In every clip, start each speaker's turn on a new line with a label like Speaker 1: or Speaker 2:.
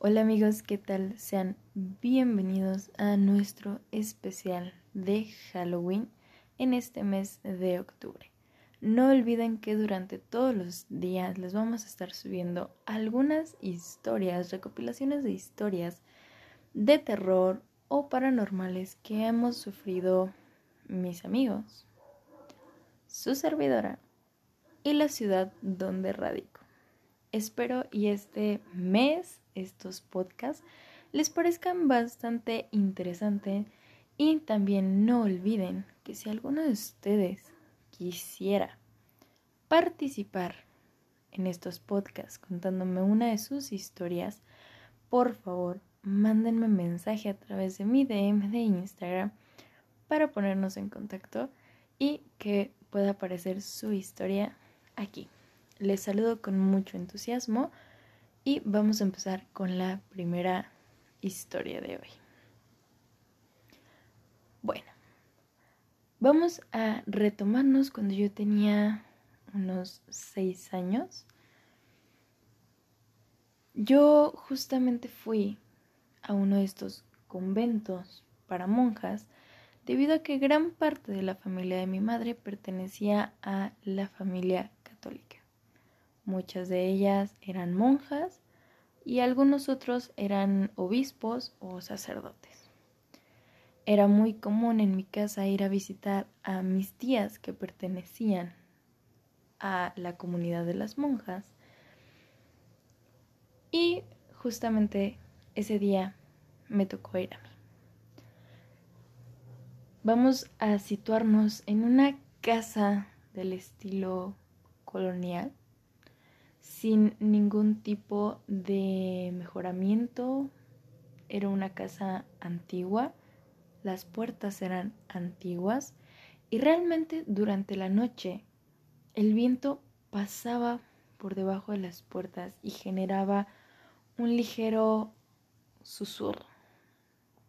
Speaker 1: Hola amigos, ¿qué tal? Sean bienvenidos a nuestro especial de Halloween en este mes de octubre. No olviden que durante todos los días les vamos a estar subiendo algunas historias, recopilaciones de historias de terror o paranormales que hemos sufrido mis amigos, su servidora y la ciudad donde radico. Espero y este mes estos podcasts les parezcan bastante interesantes y también no olviden que si alguno de ustedes quisiera participar en estos podcasts contándome una de sus historias, por favor mándenme mensaje a través de mi DM de Instagram para ponernos en contacto y que pueda aparecer su historia aquí. Les saludo con mucho entusiasmo y vamos a empezar con la primera historia de hoy. Bueno, vamos a retomarnos cuando yo tenía unos seis años. Yo justamente fui a uno de estos conventos para monjas debido a que gran parte de la familia de mi madre pertenecía a la familia católica. Muchas de ellas eran monjas y algunos otros eran obispos o sacerdotes. Era muy común en mi casa ir a visitar a mis tías que pertenecían a la comunidad de las monjas. Y justamente ese día me tocó ir a mí. Vamos a situarnos en una casa del estilo colonial sin ningún tipo de mejoramiento. Era una casa antigua, las puertas eran antiguas y realmente durante la noche el viento pasaba por debajo de las puertas y generaba un ligero susurro,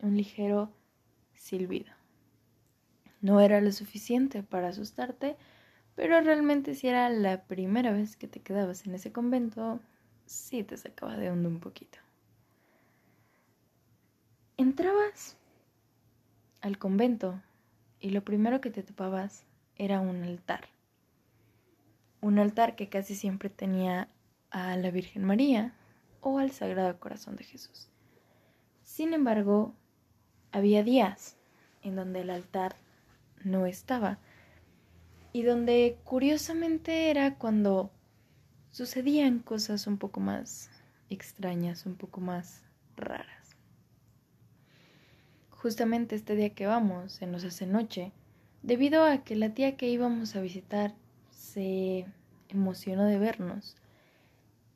Speaker 1: un ligero silbido. No era lo suficiente para asustarte, pero realmente si era la primera vez que te quedabas en ese convento, sí te sacaba de onda un poquito. Entrabas al convento y lo primero que te topabas era un altar. Un altar que casi siempre tenía a la Virgen María o al Sagrado Corazón de Jesús. Sin embargo, había días en donde el altar no estaba y donde curiosamente era cuando sucedían cosas un poco más extrañas, un poco más raras. Justamente este día que vamos, se nos hace noche, debido a que la tía que íbamos a visitar se emocionó de vernos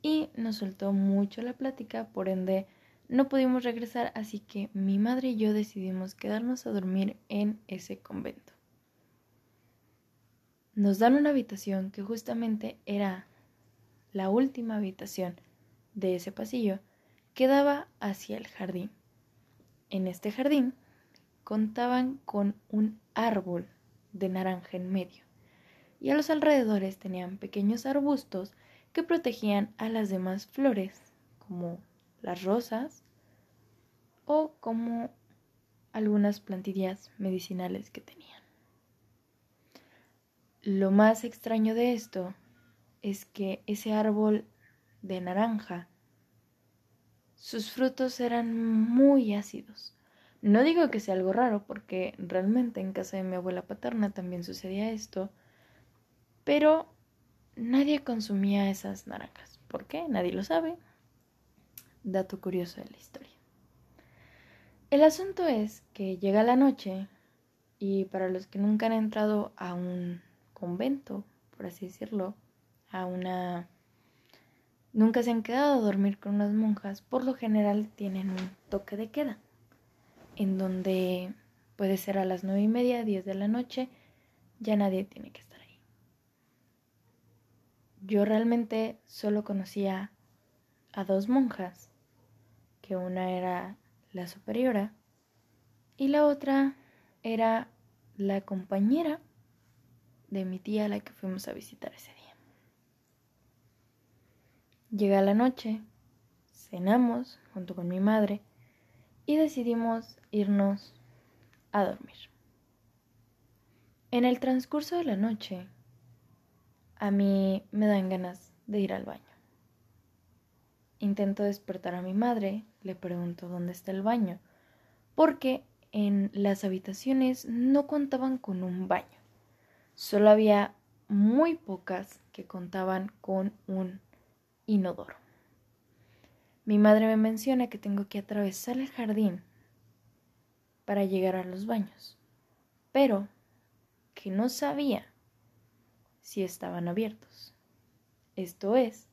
Speaker 1: y nos soltó mucho la plática, por ende no pudimos regresar, así que mi madre y yo decidimos quedarnos a dormir en ese convento nos dan una habitación que justamente era la última habitación de ese pasillo que daba hacia el jardín. En este jardín contaban con un árbol de naranja en medio y a los alrededores tenían pequeños arbustos que protegían a las demás flores como las rosas o como algunas plantillas medicinales que tenían. Lo más extraño de esto es que ese árbol de naranja, sus frutos eran muy ácidos. No digo que sea algo raro, porque realmente en casa de mi abuela paterna también sucedía esto, pero nadie consumía esas naranjas. ¿Por qué? Nadie lo sabe. Dato curioso de la historia. El asunto es que llega la noche y para los que nunca han entrado a un convento, por así decirlo, a una... Nunca se han quedado a dormir con unas monjas, por lo general tienen un toque de queda, en donde puede ser a las nueve y media, diez de la noche, ya nadie tiene que estar ahí. Yo realmente solo conocía a dos monjas, que una era la superiora y la otra era la compañera de mi tía a la que fuimos a visitar ese día. Llega la noche, cenamos junto con mi madre y decidimos irnos a dormir. En el transcurso de la noche, a mí me dan ganas de ir al baño. Intento despertar a mi madre, le pregunto dónde está el baño, porque en las habitaciones no contaban con un baño. Solo había muy pocas que contaban con un inodoro. Mi madre me menciona que tengo que atravesar el jardín para llegar a los baños, pero que no sabía si estaban abiertos. Esto es,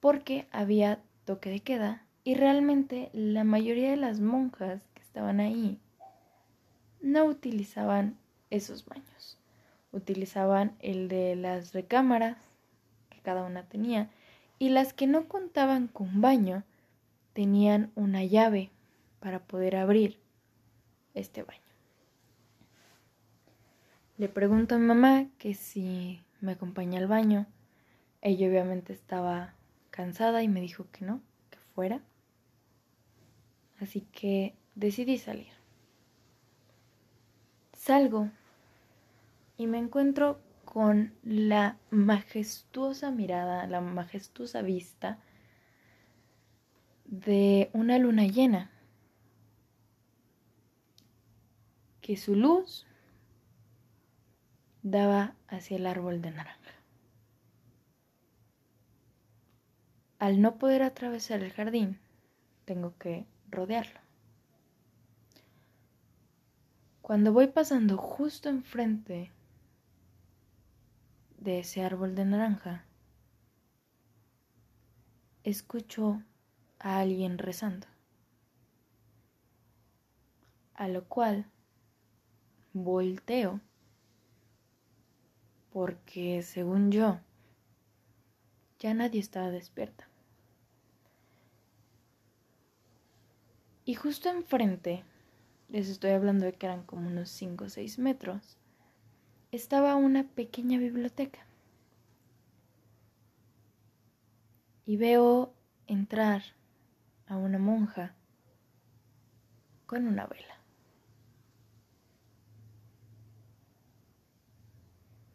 Speaker 1: porque había toque de queda y realmente la mayoría de las monjas que estaban ahí no utilizaban esos baños. Utilizaban el de las recámaras que cada una tenía y las que no contaban con baño tenían una llave para poder abrir este baño. Le pregunto a mamá que si me acompaña al baño. Ella obviamente estaba cansada y me dijo que no, que fuera. Así que decidí salir. Salgo y me encuentro con la majestuosa mirada, la majestuosa vista de una luna llena, que su luz daba hacia el árbol de naranja. Al no poder atravesar el jardín, tengo que rodearlo. Cuando voy pasando justo enfrente de ese árbol de naranja, escucho a alguien rezando, a lo cual volteo porque según yo ya nadie estaba despierta. Y justo enfrente, les estoy hablando de que eran como unos 5 o 6 metros, estaba una pequeña biblioteca. Y veo entrar a una monja con una vela.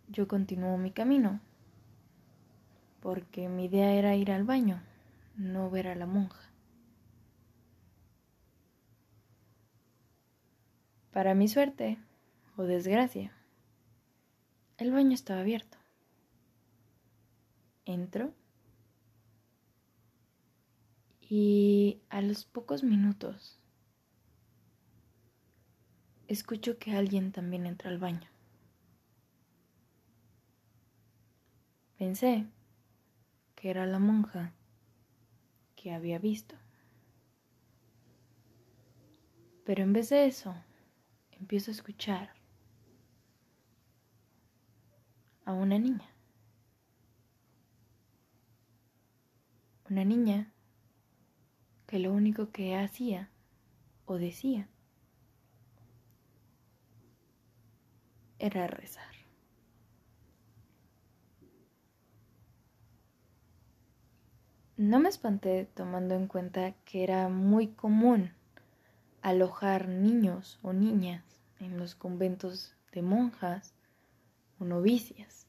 Speaker 1: Yo continúo mi camino, porque mi idea era ir al baño, no ver a la monja. Para mi suerte o desgracia, el baño estaba abierto. Entro y a los pocos minutos escucho que alguien también entra al baño. Pensé que era la monja que había visto. Pero en vez de eso, empiezo a escuchar a una niña. Una niña que lo único que hacía o decía era rezar. No me espanté tomando en cuenta que era muy común alojar niños o niñas en los conventos de monjas novicias,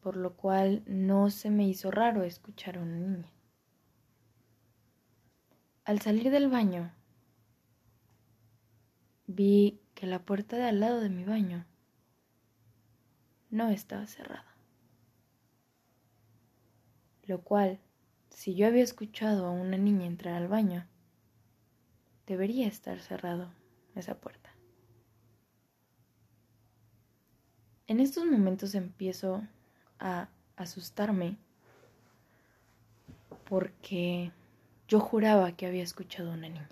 Speaker 1: por lo cual no se me hizo raro escuchar a una niña. Al salir del baño, vi que la puerta de al lado de mi baño no estaba cerrada, lo cual, si yo había escuchado a una niña entrar al baño, debería estar cerrado esa puerta. En estos momentos empiezo a asustarme porque yo juraba que había escuchado a una niña.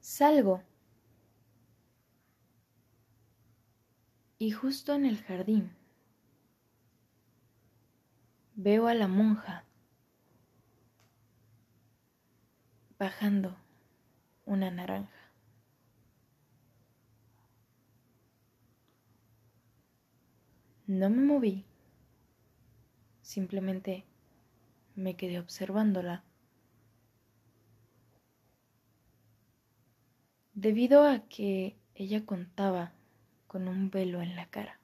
Speaker 1: Salgo y justo en el jardín veo a la monja bajando una naranja. No me moví, simplemente me quedé observándola. Debido a que ella contaba con un velo en la cara.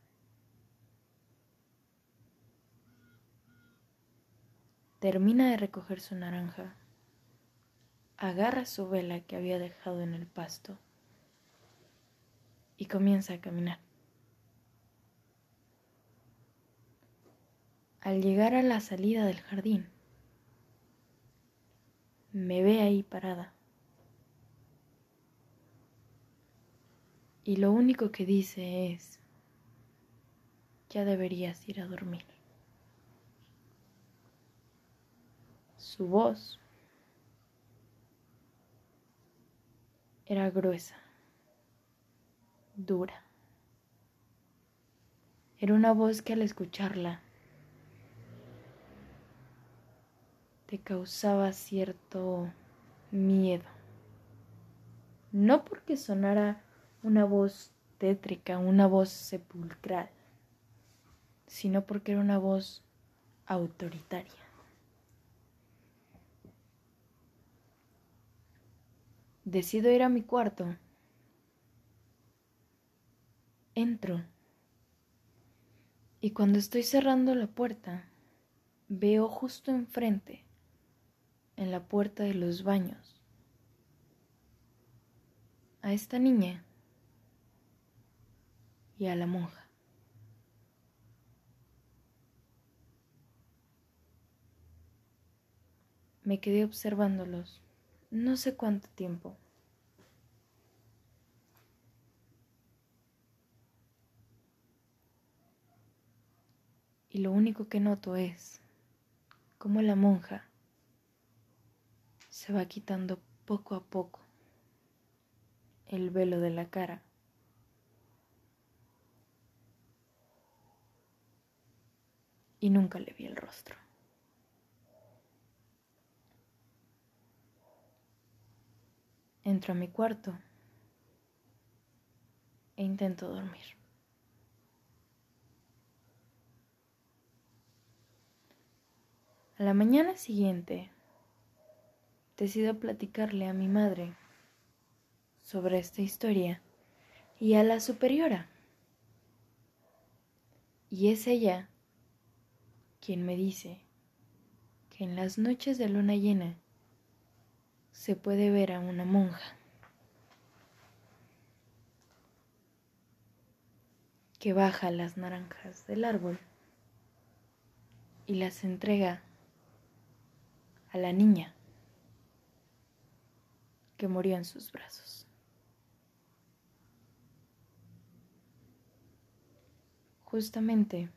Speaker 1: Termina de recoger su naranja, agarra su vela que había dejado en el pasto y comienza a caminar. Al llegar a la salida del jardín, me ve ahí parada. Y lo único que dice es, ya deberías ir a dormir. Su voz era gruesa, dura. Era una voz que al escucharla te causaba cierto miedo. No porque sonara una voz tétrica, una voz sepulcral, sino porque era una voz autoritaria. Decido ir a mi cuarto. Entro. Y cuando estoy cerrando la puerta, veo justo enfrente en la puerta de los baños a esta niña y a la monja. Me quedé observándolos no sé cuánto tiempo. Y lo único que noto es cómo la monja se va quitando poco a poco el velo de la cara. Y nunca le vi el rostro. Entro a mi cuarto e intento dormir. A la mañana siguiente decido platicarle a mi madre sobre esta historia y a la superiora. Y es ella quien me dice que en las noches de luna llena se puede ver a una monja que baja las naranjas del árbol y las entrega a la niña que murió en sus brazos. Justamente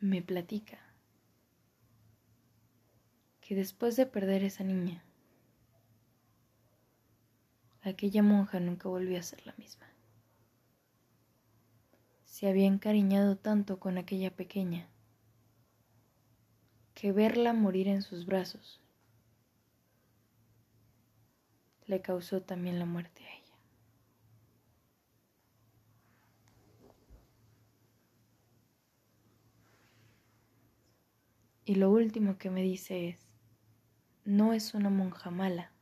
Speaker 1: me platica que después de perder esa niña, aquella monja nunca volvió a ser la misma. Se había encariñado tanto con aquella pequeña que verla morir en sus brazos le causó también la muerte a ella. Y lo último que me dice es, no es una monja mala,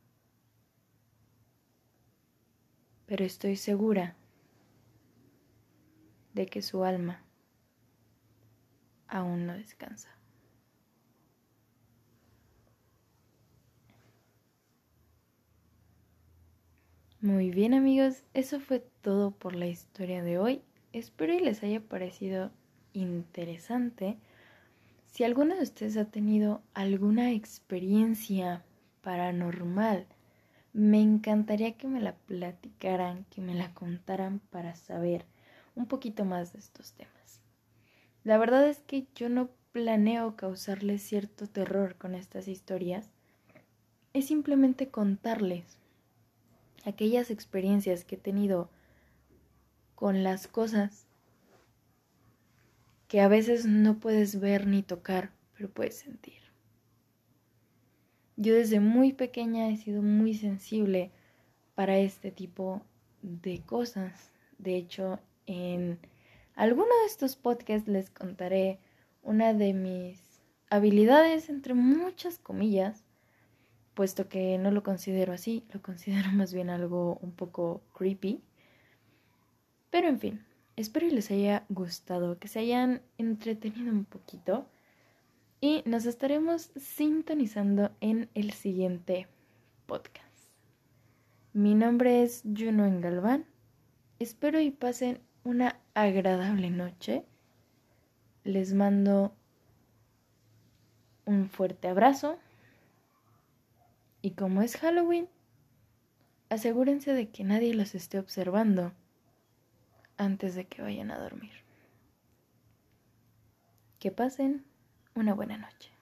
Speaker 1: pero estoy segura de que su alma aún no descansa. Muy bien amigos, eso fue todo por la historia de hoy. Espero y les haya parecido interesante. Si alguno de ustedes ha tenido alguna experiencia paranormal, me encantaría que me la platicaran, que me la contaran para saber un poquito más de estos temas. La verdad es que yo no planeo causarles cierto terror con estas historias, es simplemente contarles aquellas experiencias que he tenido con las cosas que a veces no puedes ver ni tocar, pero puedes sentir. Yo desde muy pequeña he sido muy sensible para este tipo de cosas. De hecho, en alguno de estos podcasts les contaré una de mis habilidades, entre muchas comillas, puesto que no lo considero así, lo considero más bien algo un poco creepy. Pero en fin, espero y les haya gustado, que se hayan entretenido un poquito y nos estaremos sintonizando en el siguiente podcast. Mi nombre es Juno Engalván. Espero y pasen una agradable noche. Les mando un fuerte abrazo. Y como es Halloween, asegúrense de que nadie los esté observando antes de que vayan a dormir. Que pasen una buena noche.